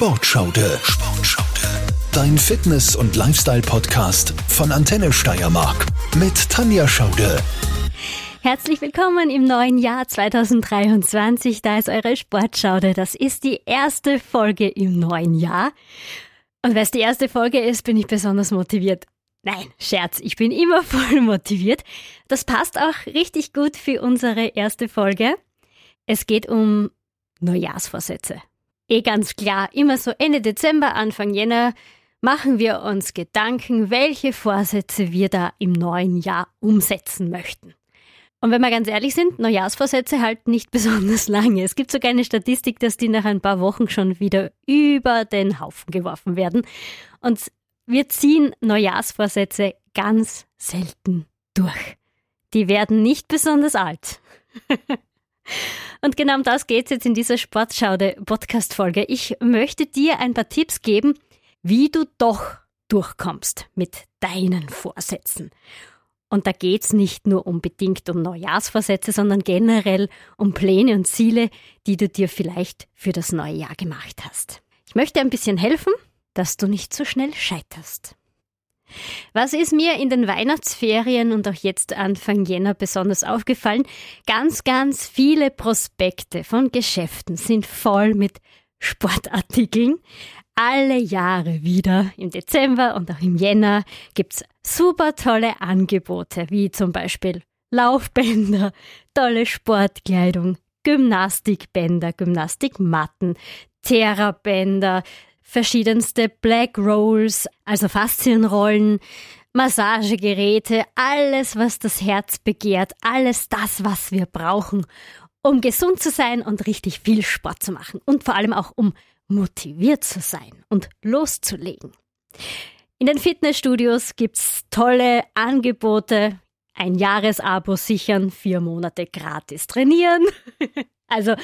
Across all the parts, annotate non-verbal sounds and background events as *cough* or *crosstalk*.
Sportschaude. Sportschaude. Dein Fitness- und Lifestyle-Podcast von Antenne Steiermark mit Tanja Schaude. Herzlich willkommen im neuen Jahr 2023. Da ist eure Sportschaude. Das ist die erste Folge im neuen Jahr. Und weil es die erste Folge ist, bin ich besonders motiviert. Nein, Scherz, ich bin immer *laughs* voll motiviert. Das passt auch richtig gut für unsere erste Folge. Es geht um Neujahrsvorsätze. Eh ganz klar, immer so Ende Dezember, Anfang Jänner machen wir uns Gedanken, welche Vorsätze wir da im neuen Jahr umsetzen möchten. Und wenn wir ganz ehrlich sind, Neujahrsvorsätze halten nicht *laughs* besonders lange. Es gibt sogar eine Statistik, dass die nach ein paar Wochen schon wieder über den Haufen geworfen werden. Und wir ziehen Neujahrsvorsätze ganz selten durch. Die werden nicht besonders alt. *laughs* Und genau um das geht es jetzt in dieser Sportschaude-Podcast-Folge. Ich möchte dir ein paar Tipps geben, wie du doch durchkommst mit deinen Vorsätzen. Und da geht es nicht nur unbedingt um Neujahrsvorsätze, sondern generell um Pläne und Ziele, die du dir vielleicht für das neue Jahr gemacht hast. Ich möchte ein bisschen helfen, dass du nicht so schnell scheiterst. Was ist mir in den Weihnachtsferien und auch jetzt Anfang Jänner besonders aufgefallen? Ganz, ganz viele Prospekte von Geschäften sind voll mit Sportartikeln. Alle Jahre wieder im Dezember und auch im Jänner gibt's super tolle Angebote, wie zum Beispiel Laufbänder, tolle Sportkleidung, Gymnastikbänder, Gymnastikmatten, Therabänder, verschiedenste Black Rolls, also Faszienrollen, Massagegeräte, alles, was das Herz begehrt, alles das, was wir brauchen, um gesund zu sein und richtig viel Sport zu machen und vor allem auch um motiviert zu sein und loszulegen. In den Fitnessstudios gibt's tolle Angebote, ein Jahresabo sichern, vier Monate gratis trainieren. *laughs* also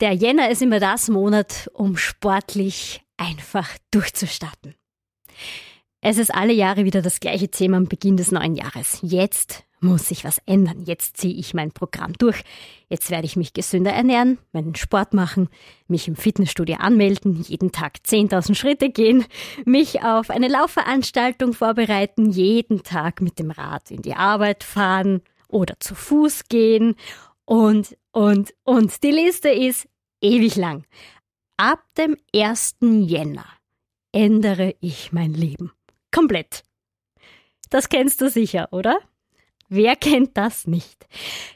der Jänner ist immer das Monat, um sportlich einfach durchzustarten. Es ist alle Jahre wieder das gleiche Thema am Beginn des neuen Jahres. Jetzt muss sich was ändern. Jetzt ziehe ich mein Programm durch. Jetzt werde ich mich gesünder ernähren, meinen Sport machen, mich im Fitnessstudio anmelden, jeden Tag 10.000 Schritte gehen, mich auf eine Laufveranstaltung vorbereiten, jeden Tag mit dem Rad in die Arbeit fahren oder zu Fuß gehen und, und, und. Die Liste ist ewig lang. Ab dem 1. Jänner ändere ich mein Leben. Komplett. Das kennst du sicher, oder? Wer kennt das nicht?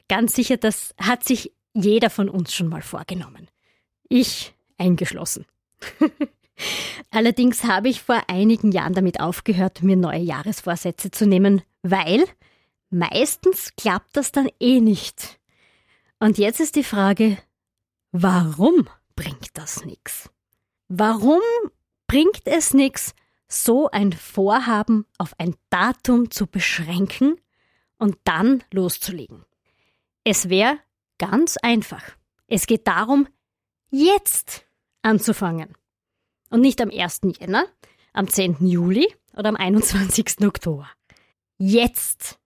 Ganz sicher, das hat sich jeder von uns schon mal vorgenommen. Ich eingeschlossen. *laughs* Allerdings habe ich vor einigen Jahren damit aufgehört, mir neue Jahresvorsätze zu nehmen, weil meistens klappt das dann eh nicht. Und jetzt ist die Frage, warum? Bringt das nichts. Warum bringt es nichts, so ein Vorhaben auf ein Datum zu beschränken und dann loszulegen? Es wäre ganz einfach. Es geht darum, jetzt anzufangen. Und nicht am 1. Jänner, am 10. Juli oder am 21. Oktober. Jetzt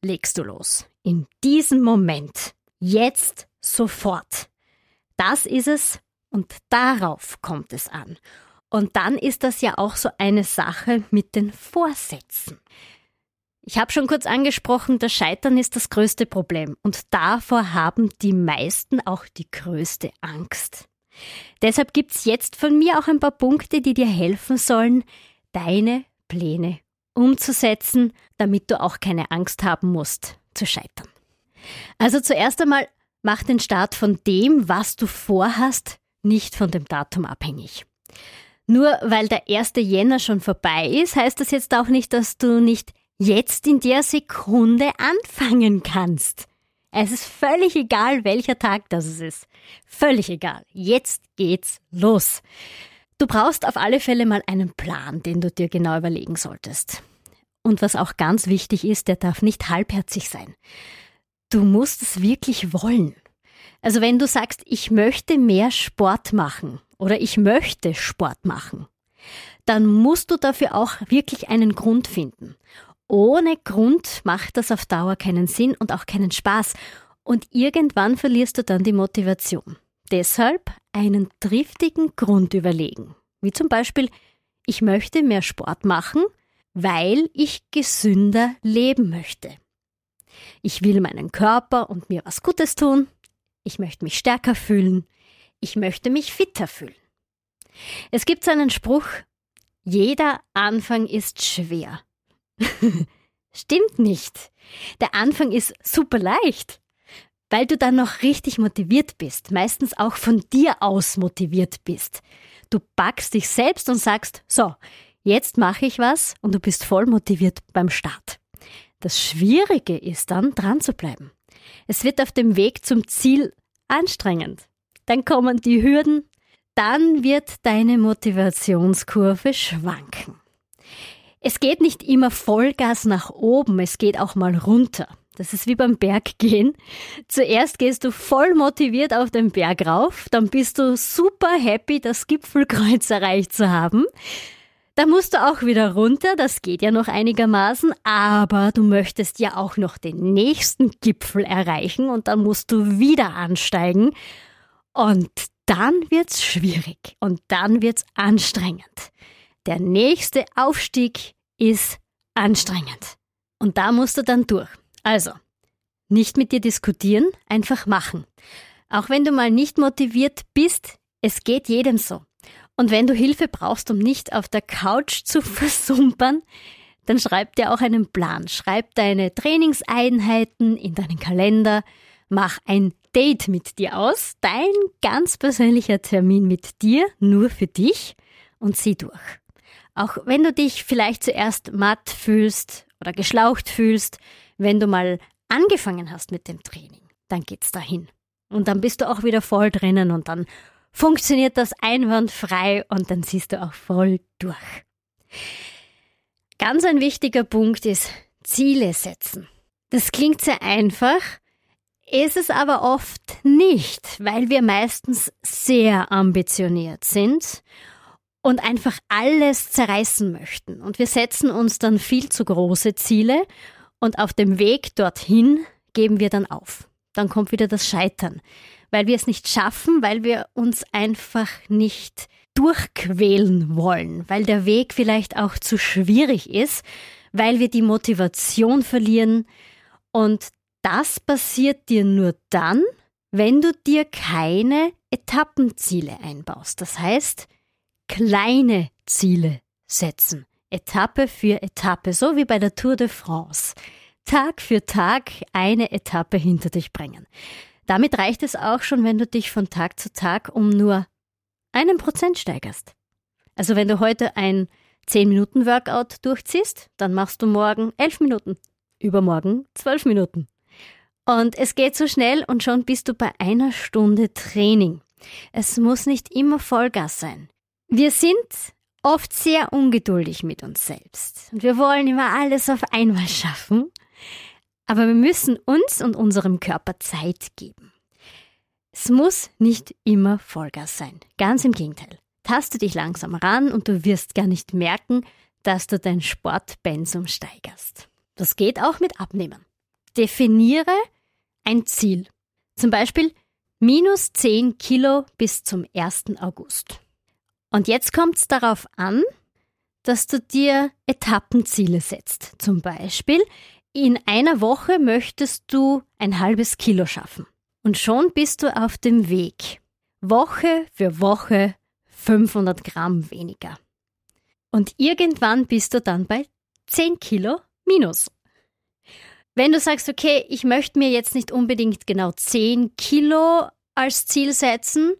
legst du los. In diesem Moment. Jetzt sofort. Das ist es, und darauf kommt es an. Und dann ist das ja auch so eine Sache mit den Vorsätzen. Ich habe schon kurz angesprochen, das Scheitern ist das größte Problem und davor haben die meisten auch die größte Angst. Deshalb gibt es jetzt von mir auch ein paar Punkte, die dir helfen sollen, deine Pläne umzusetzen, damit du auch keine Angst haben musst zu scheitern. Also zuerst einmal mach den Start von dem, was du vorhast, nicht von dem Datum abhängig. Nur weil der 1. Jänner schon vorbei ist, heißt das jetzt auch nicht, dass du nicht jetzt in der Sekunde anfangen kannst. Es ist völlig egal, welcher Tag das ist. Völlig egal. Jetzt geht's los. Du brauchst auf alle Fälle mal einen Plan, den du dir genau überlegen solltest. Und was auch ganz wichtig ist, der darf nicht halbherzig sein. Du musst es wirklich wollen. Also wenn du sagst, ich möchte mehr Sport machen oder ich möchte Sport machen, dann musst du dafür auch wirklich einen Grund finden. Ohne Grund macht das auf Dauer keinen Sinn und auch keinen Spaß. Und irgendwann verlierst du dann die Motivation. Deshalb einen triftigen Grund überlegen. Wie zum Beispiel, ich möchte mehr Sport machen, weil ich gesünder leben möchte. Ich will meinen Körper und mir was Gutes tun. Ich möchte mich stärker fühlen. Ich möchte mich fitter fühlen. Es gibt so einen Spruch, jeder Anfang ist schwer. *laughs* Stimmt nicht. Der Anfang ist super leicht, weil du dann noch richtig motiviert bist, meistens auch von dir aus motiviert bist. Du packst dich selbst und sagst, so, jetzt mache ich was und du bist voll motiviert beim Start. Das Schwierige ist dann, dran zu bleiben. Es wird auf dem Weg zum Ziel anstrengend. Dann kommen die Hürden, dann wird deine Motivationskurve schwanken. Es geht nicht immer Vollgas nach oben, es geht auch mal runter. Das ist wie beim Berggehen. Zuerst gehst du voll motiviert auf den Berg rauf, dann bist du super happy, das Gipfelkreuz erreicht zu haben. Da musst du auch wieder runter, das geht ja noch einigermaßen, aber du möchtest ja auch noch den nächsten Gipfel erreichen und dann musst du wieder ansteigen. Und dann wird's schwierig und dann wird's anstrengend. Der nächste Aufstieg ist anstrengend. Und da musst du dann durch. Also, nicht mit dir diskutieren, einfach machen. Auch wenn du mal nicht motiviert bist, es geht jedem so. Und wenn du Hilfe brauchst, um nicht auf der Couch zu *laughs* versumpern, dann schreib dir auch einen Plan. Schreib deine Trainingseinheiten in deinen Kalender. Mach ein Date mit dir aus. Dein ganz persönlicher Termin mit dir, nur für dich und zieh durch. Auch wenn du dich vielleicht zuerst matt fühlst oder geschlaucht fühlst, wenn du mal angefangen hast mit dem Training, dann geht's dahin. Und dann bist du auch wieder voll drinnen und dann funktioniert das einwandfrei und dann siehst du auch voll durch. Ganz ein wichtiger Punkt ist Ziele setzen. Das klingt sehr einfach, ist es aber oft nicht, weil wir meistens sehr ambitioniert sind und einfach alles zerreißen möchten. Und wir setzen uns dann viel zu große Ziele und auf dem Weg dorthin geben wir dann auf. Dann kommt wieder das Scheitern, weil wir es nicht schaffen, weil wir uns einfach nicht durchquälen wollen, weil der Weg vielleicht auch zu schwierig ist, weil wir die Motivation verlieren und das passiert dir nur dann, wenn du dir keine Etappenziele einbaust. Das heißt, kleine Ziele setzen. Etappe für Etappe, so wie bei der Tour de France. Tag für Tag eine Etappe hinter dich bringen. Damit reicht es auch schon, wenn du dich von Tag zu Tag um nur einen Prozent steigerst. Also wenn du heute ein 10-Minuten-Workout durchziehst, dann machst du morgen 11 Minuten, übermorgen 12 Minuten. Und es geht so schnell und schon bist du bei einer Stunde Training. Es muss nicht immer Vollgas sein. Wir sind oft sehr ungeduldig mit uns selbst und wir wollen immer alles auf einmal schaffen, aber wir müssen uns und unserem Körper Zeit geben. Es muss nicht immer Vollgas sein, ganz im Gegenteil. Taste dich langsam ran und du wirst gar nicht merken, dass du dein Sportpensum steigerst. Das geht auch mit Abnehmen. Definiere ein Ziel. Zum Beispiel minus 10 Kilo bis zum 1. August. Und jetzt kommt es darauf an, dass du dir Etappenziele setzt. Zum Beispiel, in einer Woche möchtest du ein halbes Kilo schaffen. Und schon bist du auf dem Weg. Woche für Woche 500 Gramm weniger. Und irgendwann bist du dann bei 10 Kilo minus. Wenn du sagst, okay, ich möchte mir jetzt nicht unbedingt genau 10 Kilo als Ziel setzen,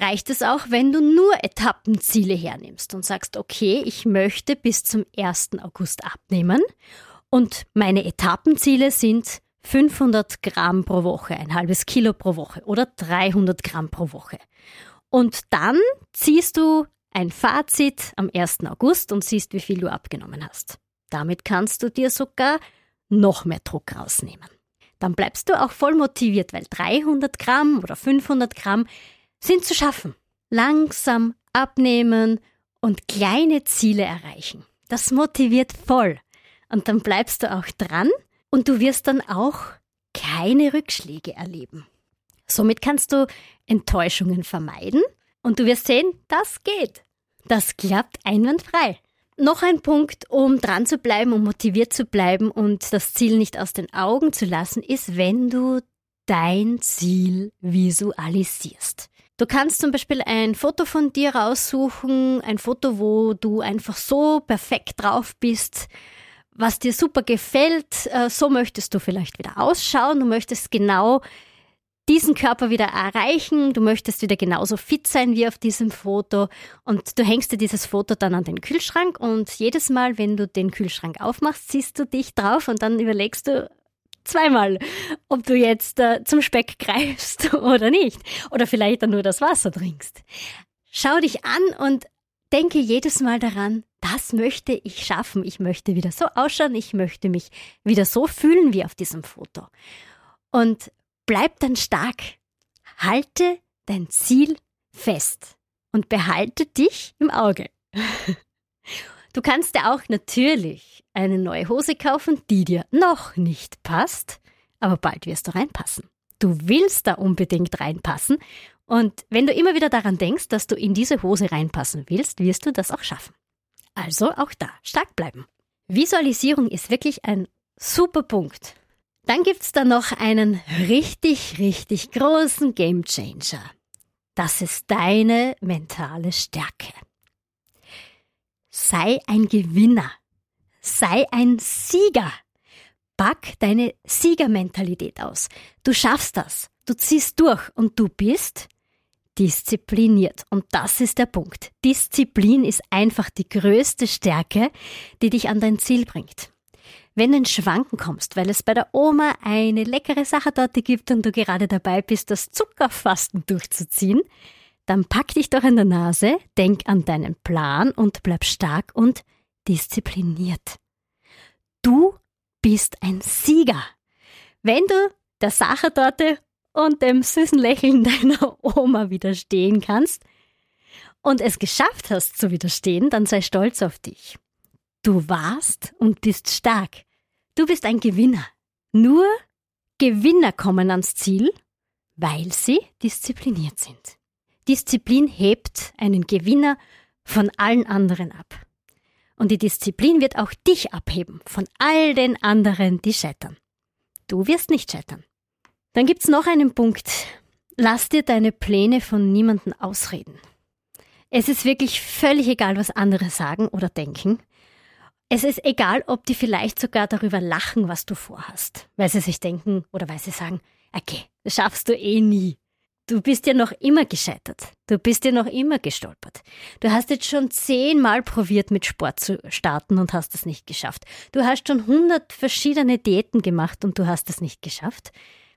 reicht es auch, wenn du nur Etappenziele hernimmst und sagst, okay, ich möchte bis zum 1. August abnehmen und meine Etappenziele sind 500 Gramm pro Woche, ein halbes Kilo pro Woche oder 300 Gramm pro Woche. Und dann ziehst du ein Fazit am 1. August und siehst, wie viel du abgenommen hast. Damit kannst du dir sogar noch mehr Druck rausnehmen. Dann bleibst du auch voll motiviert, weil 300 Gramm oder 500 Gramm sind zu schaffen. Langsam abnehmen und kleine Ziele erreichen. Das motiviert voll. Und dann bleibst du auch dran und du wirst dann auch keine Rückschläge erleben. Somit kannst du Enttäuschungen vermeiden Und du wirst sehen, das geht. Das klappt einwandfrei. Noch ein Punkt, um dran zu bleiben, um motiviert zu bleiben und das Ziel nicht aus den Augen zu lassen, ist, wenn du dein Ziel visualisierst. Du kannst zum Beispiel ein Foto von dir raussuchen, ein Foto, wo du einfach so perfekt drauf bist, was dir super gefällt. Äh, so möchtest du vielleicht wieder ausschauen. Du möchtest genau diesen Körper wieder erreichen. Du möchtest wieder genauso fit sein wie auf diesem Foto. Und du hängst dir dieses Foto dann an den Kühlschrank und jedes Mal, wenn du den Kühlschrank aufmachst, siehst du dich drauf und dann überlegst du, zweimal, ob du jetzt äh, zum Speck greifst *laughs* oder nicht. Oder vielleicht dann nur das Wasser trinkst. Schau dich an und denke jedes Mal daran, das möchte ich schaffen. Ich möchte wieder so ausschauen, ich möchte mich wieder so fühlen wie auf diesem Foto. Und bleib dann stark. Halte dein Ziel fest und behalte dich im Auge. Du kannst dir auch natürlich eine neue Hose kaufen, die dir noch nicht passt, aber bald wirst du reinpassen. Du willst da unbedingt reinpassen und wenn du immer wieder daran denkst, dass du in diese Hose reinpassen willst, wirst du das auch schaffen. Also auch da stark bleiben. Visualisierung ist wirklich ein super Punkt. Dann gibt's da noch einen richtig, richtig großen Gamechanger. Das ist deine mentale Stärke. Sei ein Gewinner. Sei ein Sieger. Pack deine Siegermentalität aus. Du schaffst das. Du ziehst durch und du bist diszipliniert. Und das ist der Punkt. Disziplin ist einfach die größte Stärke, die dich an dein Ziel bringt. Wenn du in Schwanken kommst, weil es bei der Oma eine leckere Sache dort gibt und du gerade dabei bist, das Zuckerfasten durchzuziehen, dann pack dich doch in der Nase, denk an deinen Plan und bleib stark und diszipliniert. Du bist ein Sieger. Wenn du der Sachertorte und dem süßen Lächeln deiner Oma widerstehen kannst und es geschafft hast zu widerstehen, dann sei stolz auf dich. Du warst und bist stark. Du bist ein Gewinner. Nur Gewinner kommen ans Ziel, weil sie diszipliniert sind. Disziplin hebt einen Gewinner von allen anderen ab. Und die Disziplin wird auch dich abheben von all den anderen, die scheitern. Du wirst nicht scheitern. Dann gibt's noch einen Punkt. Lass dir deine Pläne von niemandem ausreden. Es ist wirklich völlig egal, was andere sagen oder denken. Es ist egal, ob die vielleicht sogar darüber lachen, was du vorhast, weil sie sich denken oder weil sie sagen, okay, das schaffst du eh nie. Du bist ja noch immer gescheitert. Du bist ja noch immer gestolpert. Du hast jetzt schon zehnmal probiert, mit Sport zu starten und hast es nicht geschafft. Du hast schon hundert verschiedene Diäten gemacht und du hast es nicht geschafft.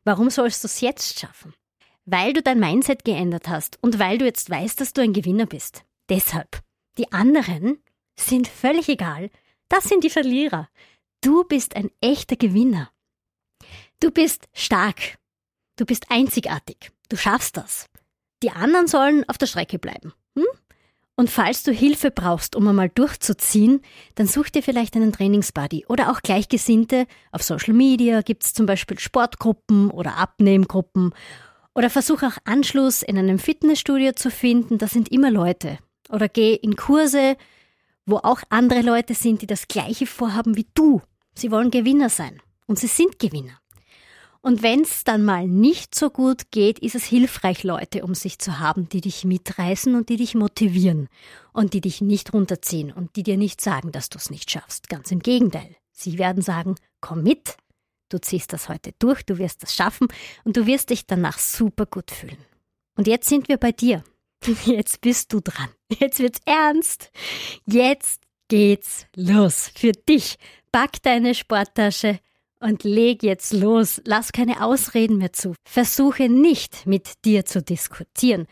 Warum sollst du es jetzt schaffen? Weil du dein Mindset geändert hast und weil du jetzt weißt, dass du ein Gewinner bist. Deshalb. Die anderen sind völlig egal. Das sind die Verlierer. Du bist ein echter Gewinner. Du bist stark. Du bist einzigartig. Du schaffst das. Die anderen sollen auf der Strecke bleiben. Hm? Und falls du Hilfe brauchst, um einmal durchzuziehen, dann such dir vielleicht einen Trainingsbuddy oder auch Gleichgesinnte. Auf Social Media gibt's zum Beispiel Sportgruppen oder Abnehmgruppen. Oder versuch auch Anschluss in einem Fitnessstudio zu finden. Da sind immer Leute. Oder geh in Kurse, wo auch andere Leute sind, die das Gleiche vorhaben wie du. Sie wollen Gewinner sein. Und sie sind Gewinner. Und wenn es dann mal nicht so gut geht, ist es hilfreich, Leute um sich zu haben, die dich mitreißen und die dich motivieren und die dich nicht runterziehen und die dir nicht sagen, dass du es nicht schaffst. Ganz im Gegenteil. Sie werden sagen, komm mit, du ziehst das heute durch, du wirst das schaffen und du wirst dich danach super gut fühlen. Und jetzt sind wir bei dir. *laughs* Jetzt bist du dran. Jetzt wird's ernst. Jetzt geht's los. Für dich. Pack deine Sporttasche, und leg jetzt los, lass keine Ausreden mehr zu. Versuche nicht mit dir zu diskutieren.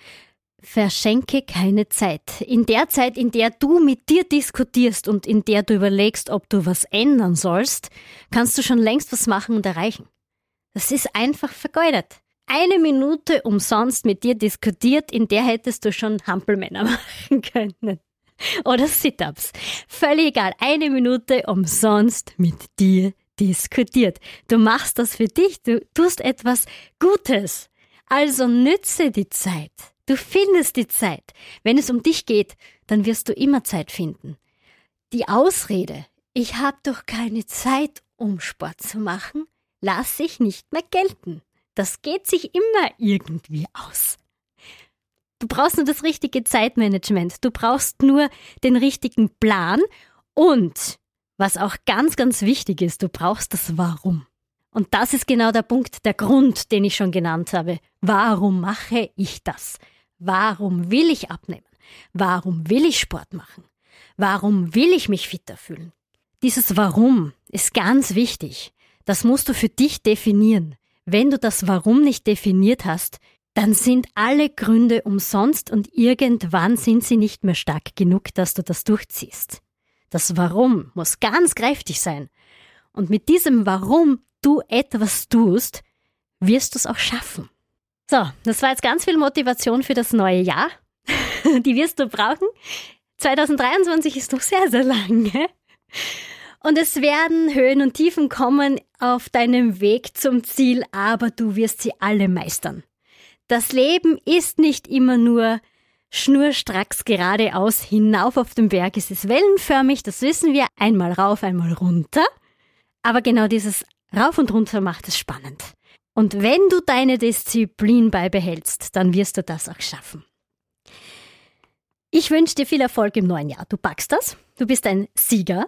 Verschenke keine Zeit. In der Zeit, in der du mit dir diskutierst und in der du überlegst, ob du was ändern sollst, kannst du schon längst was machen und erreichen. Das ist einfach vergeudet. Eine Minute umsonst mit dir diskutiert, in der hättest du schon Hampelmänner *laughs* machen können. Oder Sit-ups. Völlig egal. Eine Minute umsonst mit dir diskutiert. Du machst das für dich, du tust etwas Gutes. Also nütze die Zeit. Du findest die Zeit. Wenn es um dich geht, dann wirst du immer Zeit finden. Die Ausrede, ich habe doch keine Zeit, um Sport zu machen, lass ich nicht mehr gelten. Das geht sich immer irgendwie aus. Du brauchst nur das richtige Zeitmanagement. Du brauchst nur den richtigen Plan und, was auch ganz, ganz wichtig ist, du brauchst das Warum. Und das ist genau der Punkt, der Grund, den ich schon genannt habe. Warum mache ich das? Warum will ich abnehmen? Warum will ich Sport machen? Warum will ich mich fitter fühlen? Dieses Warum ist ganz wichtig. Das musst du für dich definieren. Wenn du das Warum nicht definiert hast, dann sind alle Gründe umsonst und irgendwann sind sie nicht mehr stark genug, dass du das durchziehst. Das Warum muss ganz kräftig sein. Und mit diesem Warum du etwas tust, wirst du es auch schaffen. So, das war jetzt ganz viel Motivation für das neue Jahr. *laughs* Die wirst du brauchen. 2023 ist noch sehr, sehr lange. Und es werden Höhen und Tiefen kommen auf deinem Weg zum Ziel, aber du wirst sie alle meistern. Das Leben ist nicht immer nur schnurstracks geradeaus hinauf auf den Berg. Es ist wellenförmig, das wissen wir, einmal rauf, einmal runter. Aber genau dieses Rauf und runter macht es spannend. Und wenn du deine Disziplin beibehältst, dann wirst du das auch schaffen. Ich wünsche dir viel Erfolg im neuen Jahr. Du packst das. Du bist ein Sieger.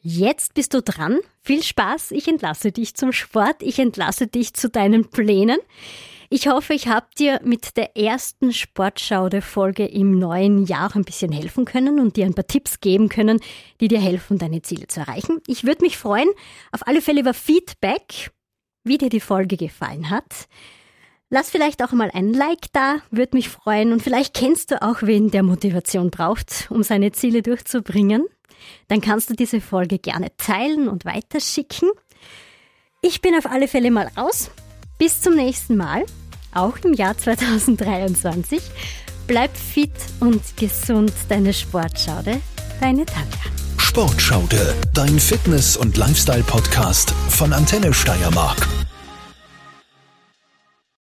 Jetzt bist du dran. Viel Spaß. Ich entlasse dich zum Sport. Ich entlasse dich zu deinen Plänen. Ich hoffe, ich habe dir mit der ersten Sportschaude-Folge im neuen Jahr ein bisschen helfen können und dir ein paar Tipps geben können, die dir helfen, deine Ziele zu erreichen. Ich würde mich freuen, auf alle Fälle über Feedback, wie dir die Folge gefallen hat. Lass vielleicht auch mal ein Like da, würde mich freuen. Und vielleicht kennst du auch wen, der Motivation braucht, um seine Ziele durchzubringen. Dann kannst du diese Folge gerne teilen und weiterschicken. Ich bin auf alle Fälle mal raus. Bis zum nächsten Mal auch im Jahr 2023. Bleib fit und gesund, deine Sportschaude, deine Tanja. Sportschaude, dein Fitness- und Lifestyle-Podcast von Antenne Steiermark.